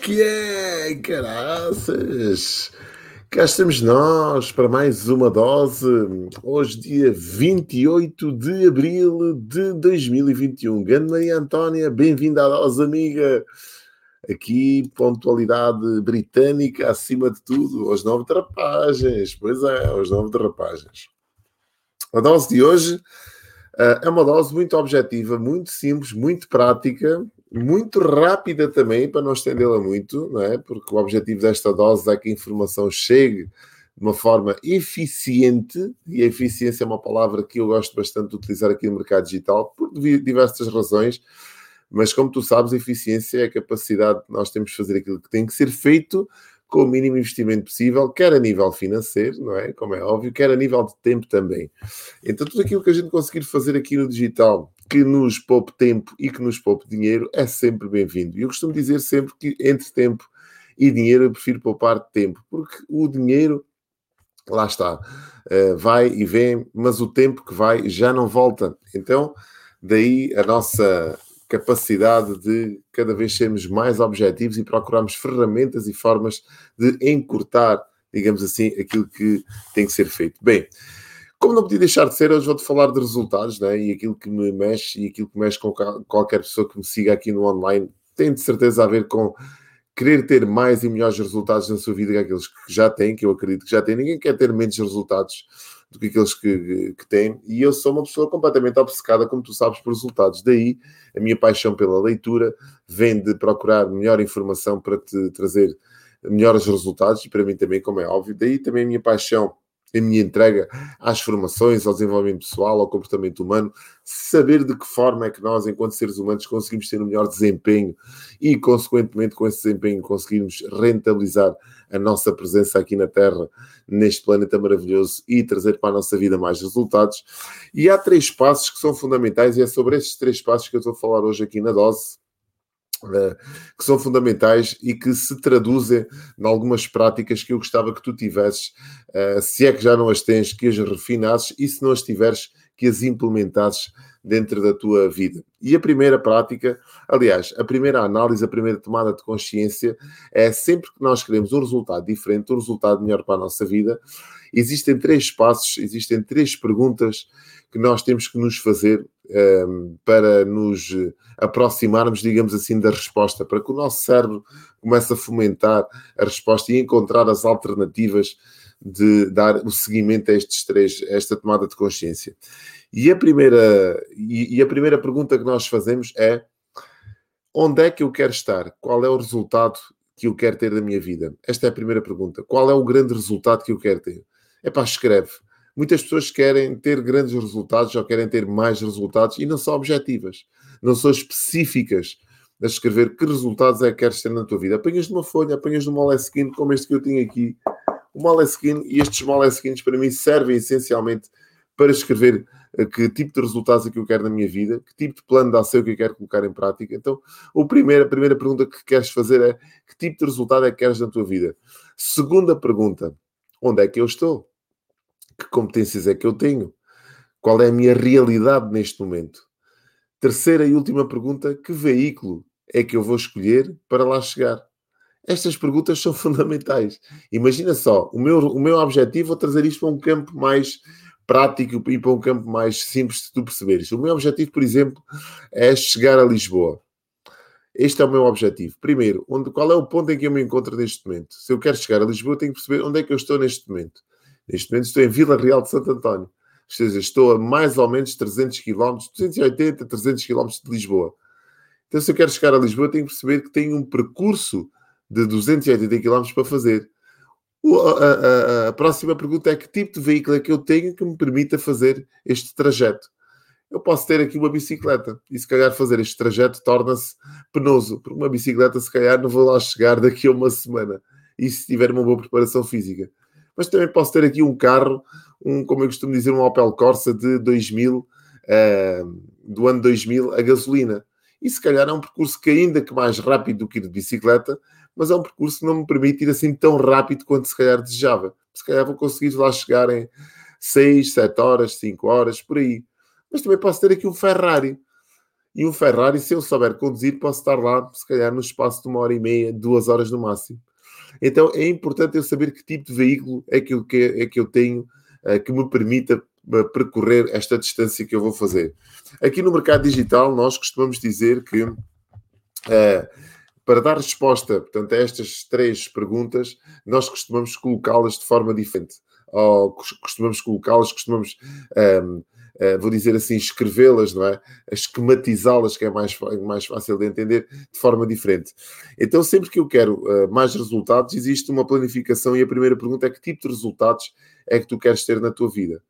que é, caraças? Cá estamos nós para mais uma dose. Hoje, dia 28 de abril de 2021. Grande Maria Antónia, bem-vinda à dose, amiga. Aqui, pontualidade britânica acima de tudo, aos nove drapagens. Pois é, aos nove drapagens. A dose de hoje uh, é uma dose muito objetiva, muito simples, muito prática muito rápida também, para não estendê-la muito, não é? Porque o objetivo desta dose é que a informação chegue de uma forma eficiente, e a eficiência é uma palavra que eu gosto bastante de utilizar aqui no mercado digital, por diversas razões, mas como tu sabes, a eficiência é a capacidade que nós temos de fazer aquilo que tem que ser feito com o mínimo investimento possível, quer a nível financeiro, não é? Como é óbvio, quer a nível de tempo também. Então, tudo aquilo que a gente conseguir fazer aqui no digital, que nos poupe tempo e que nos poupe dinheiro, é sempre bem-vindo. E eu costumo dizer sempre que entre tempo e dinheiro eu prefiro poupar tempo, porque o dinheiro, lá está, eh, vai e vem, mas o tempo que vai já não volta. Então, daí a nossa capacidade de cada vez sermos mais objetivos e procurarmos ferramentas e formas de encurtar, digamos assim, aquilo que tem que ser feito. Bem, como não podia deixar de ser, hoje vou-te falar de resultados, né? e aquilo que me mexe e aquilo que mexe com qualquer pessoa que me siga aqui no online tem de certeza a ver com querer ter mais e melhores resultados na sua vida que aqueles que já têm, que eu acredito que já têm. Ninguém quer ter menos resultados do que aqueles que, que têm. E eu sou uma pessoa completamente obcecada, como tu sabes, por resultados. Daí a minha paixão pela leitura vem de procurar melhor informação para te trazer melhores resultados, e para mim também, como é óbvio. Daí também a minha paixão a minha entrega às formações, ao desenvolvimento pessoal, ao comportamento humano, saber de que forma é que nós, enquanto seres humanos, conseguimos ter um melhor desempenho e, consequentemente, com esse desempenho, conseguirmos rentabilizar a nossa presença aqui na Terra, neste planeta maravilhoso e trazer para a nossa vida mais resultados. E há três passos que são fundamentais, e é sobre estes três passos que eu estou a falar hoje aqui na dose que são fundamentais e que se traduzem em algumas práticas que eu gostava que tu tivesses, eh, se é que já não as tens, que as refinasses e se não as tiveres, que as implementasses dentro da tua vida. E a primeira prática, aliás, a primeira análise, a primeira tomada de consciência é sempre que nós queremos um resultado diferente, um resultado melhor para a nossa vida, existem três passos, existem três perguntas que nós temos que nos fazer para nos aproximarmos, digamos assim, da resposta, para que o nosso cérebro comece a fomentar a resposta e encontrar as alternativas de dar o seguimento a estes três, a esta tomada de consciência. E a primeira, e a primeira pergunta que nós fazemos é onde é que eu quero estar? Qual é o resultado que eu quero ter da minha vida? Esta é a primeira pergunta. Qual é o grande resultado que eu quero ter? É para escreve Muitas pessoas querem ter grandes resultados ou querem ter mais resultados e não são objetivas, não são específicas a escrever que resultados é que queres ter na tua vida. Apanhas de uma folha, apanhas um moleskine, como este que eu tenho aqui, o moleskine, e estes moleskines para mim servem essencialmente para escrever eh, que tipo de resultados é que eu quero na minha vida, que tipo de plano de ação que eu quero colocar em prática. Então, o primeiro, a primeira pergunta que queres fazer é que tipo de resultado é que queres na tua vida? Segunda pergunta, onde é que eu estou? Que competências é que eu tenho? Qual é a minha realidade neste momento? Terceira e última pergunta: que veículo é que eu vou escolher para lá chegar? Estas perguntas são fundamentais. Imagina só, o meu, o meu objetivo é trazer isto para um campo mais prático e para um campo mais simples de tu perceberes. O meu objetivo, por exemplo, é chegar a Lisboa. Este é o meu objetivo. Primeiro, onde, qual é o ponto em que eu me encontro neste momento? Se eu quero chegar a Lisboa, tenho que perceber onde é que eu estou neste momento. Neste momento estou em Vila Real de Santo António. Ou seja, estou a mais ou menos 300 km, 280, 300 km de Lisboa. Então, se eu quero chegar a Lisboa, tenho que perceber que tenho um percurso de 280 km para fazer. A, a, a, próxima pergunta é que tipo de veículo é que eu tenho que me permita fazer este trajeto? Eu posso ter aqui uma bicicleta e se calhar fazer este trajeto torna-se penoso, porque uma bicicleta se calhar não vou lá chegar daqui a uma semana e se tiver uma boa preparação física mas também posso ter aqui um carro, um, como eu costumo dizer, um Opel Corsa de 2000, uh, eh, do ano 2000, a gasolina. E se calhar é um percurso que ainda que mais rápido do que ir de bicicleta, mas é um percurso que não me permite ir assim tão rápido quanto se calhar desejava. Se calhar vou conseguir lá chegar em 6, 7 horas, 5 horas, por aí. Mas também posso ter aqui um Ferrari. E um Ferrari, se eu souber conduzir, posso estar lá, se calhar, no espaço de uma hora e meia, duas horas no máximo. Então é importante eu saber que tipo de veículo é que eu, que, é que eu tenho uh, que me permita uh, percorrer esta distância que eu vou fazer. Aqui no mercado digital, nós costumamos dizer que uh, para dar resposta portanto, a estas três perguntas, nós costumamos colocá-las de forma diferente. Ou costumamos colocá-las, costumamos um, uh, vou dizer assim, escrevê-las, não é? Esquematizá-las, que é mais, mais fácil de entender, de forma diferente. Então, sempre que eu quero uh, mais resultados, existe uma planificação e a primeira pergunta é que tipo de resultados é que tu queres ter na tua vida?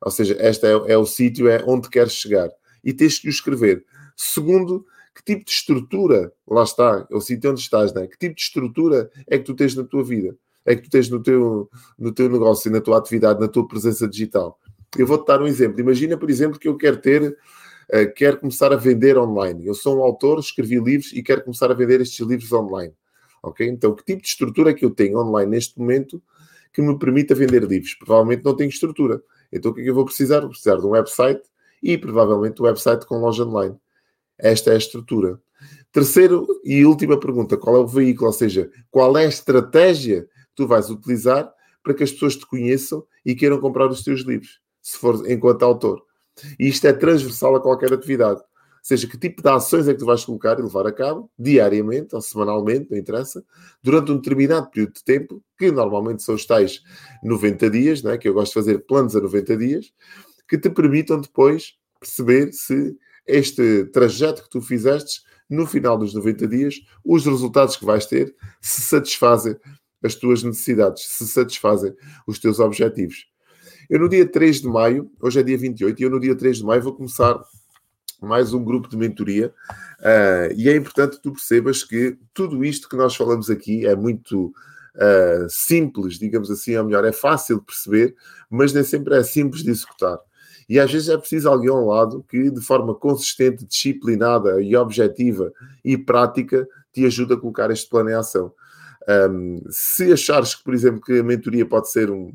Ou seja, este é, é o sítio, é onde queres chegar. E tens que o escrever. Segundo, que tipo de estrutura, lá está, é o sítio onde estás, não é? Que tipo de estrutura é que tu tens na tua vida? É que tu tens no teu, no teu negócio, na tua atividade, na tua presença digital? Eu vou-te dar um exemplo. Imagina, por exemplo, que eu quero ter, uh, quero começar a vender online. Eu sou um autor, escrevi livros e quero começar a vender estes livros online. Ok? Então, que tipo de estrutura é que eu tenho online neste momento que me permita vender livros? Provavelmente não tenho estrutura. Então, o que é que eu vou precisar? Vou precisar de um website e provavelmente um website com loja online. Esta é a estrutura. Terceiro e última pergunta: qual é o veículo? Ou seja, qual é a estratégia que tu vais utilizar para que as pessoas te conheçam e queiram comprar os teus livros? Se for enquanto autor. E isto é transversal a qualquer atividade. Ou seja, que tipo de ações é que tu vais colocar e levar a cabo, diariamente ou semanalmente, não interessa, durante um determinado período de tempo, que normalmente são os tais 90 dias, né, que eu gosto de fazer planos a 90 dias, que te permitam depois perceber se este trajeto que tu fizeste, no final dos 90 dias, os resultados que vais ter se satisfazem as tuas necessidades, se satisfazem os teus objetivos. Eu no dia 3 de maio, hoje é dia 28, e eu no dia 3 de maio vou começar mais um grupo de mentoria. Uh, e é importante que tu percebas que tudo isto que nós falamos aqui é muito uh, simples, digamos assim, ou melhor, é fácil de perceber, mas nem sempre é simples de executar. E às vezes é preciso alguém ao lado que, de forma consistente, disciplinada e objetiva e prática, te ajude a colocar este plano em ação. Um, se achares que, por exemplo, que a mentoria pode ser um,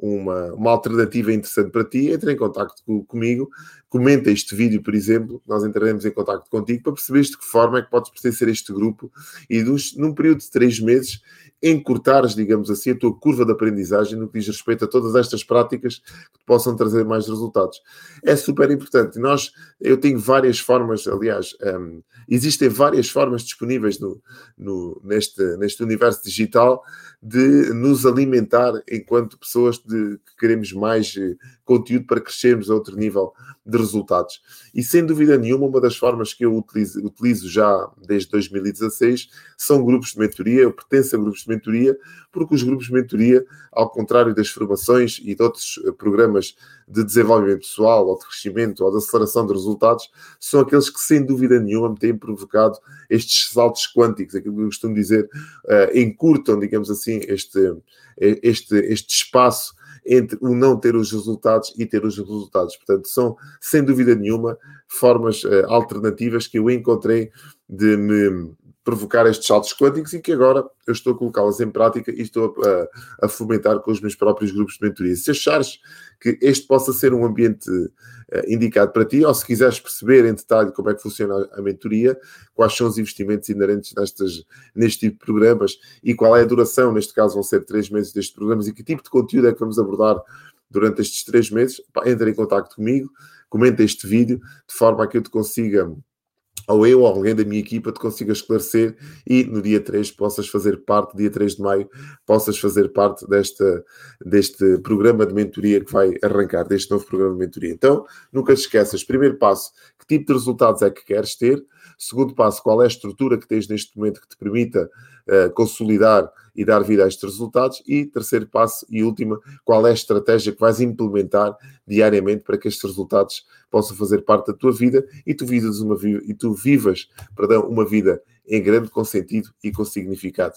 uma, uma alternativa interessante para ti, entre em contato com, comigo, comenta este vídeo, por exemplo, nós entraremos em contato contigo para perceberes de que forma é que podes pertencer a este grupo e dos, num período de três meses encurtares, digamos assim, a tua curva de aprendizagem no que diz respeito a todas estas práticas que te possam trazer mais resultados. É super importante. Nós, eu tenho várias formas, aliás, um, existem várias formas disponíveis no, no, neste, neste universo digital de nos alimentar enquanto pessoas de, que queremos mais eh, conteúdo para crescermos a outro nível de resultados. E sem dúvida nenhuma, uma das formas que eu utilizo, utilizo já desde 2016 são grupos de mentoria. Eu pertenço a grupos de mentoria, porque os grupos de mentoria, ao contrário das formações e de outros eh, programas de desenvolvimento pessoal, ou de crescimento, ou de aceleração de resultados, são aqueles que, sem dúvida nenhuma, me têm provocado estes saltos quânticos, aquilo que eu costumo dizer, uh, encurtam, digamos assim, este, este, este espaço entre o não ter os resultados e ter os resultados. Portanto, são, sem dúvida nenhuma, formas uh, alternativas que eu encontrei de me provocar estes saltos quânticos e que agora eu estou a colocá-las em prática e estou a, a, fomentar com os meus próprios grupos de mentoria. Se achares que este possa ser um ambiente uh, indicado para ti, ou se quiseres perceber em detalhe como é que funciona a mentoria, quais são os investimentos inerentes nestas, neste tipo de programas e qual é a duração, neste caso vão ser três meses destes programas e que tipo de conteúdo é que vamos abordar durante estes três meses, pá, entra em contato comigo, comenta este vídeo, de forma a que eu te consiga ou eu ou alguém da minha equipa te consiga esclarecer e no dia 3 possas fazer parte, dia 3 de maio, possas fazer parte desta, deste programa de mentoria que vai arrancar, deste novo programa de mentoria. Então, nunca te esqueças, primeiro passo, que tipo de resultados é que queres ter? Segundo passo, qual é a estrutura que tens neste momento que te permita uh, consolidar e dar vida a estes resultados? E terceiro passo e última, qual é a estratégia que vais implementar diariamente para que estes resultados possam fazer parte da tua vida e tu vivas uma, e tu vivas perdão, uma vida em grande com sentido e com significado.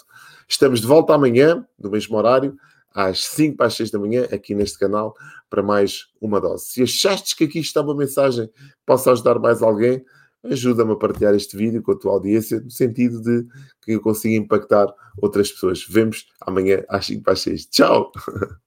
Estamos de volta amanhã, no mesmo horário, às 5 para as 6 da manhã, aqui neste canal, para mais uma dose. Se achaste que aqui está uma mensagem que possa ajudar mais alguém, Uhum. ajuda-me a partilhar este vídeo com a tua audiência, no sentido de que eu consiga impactar outras pessoas. Vemos amanhã às 5 para 6. Tchau!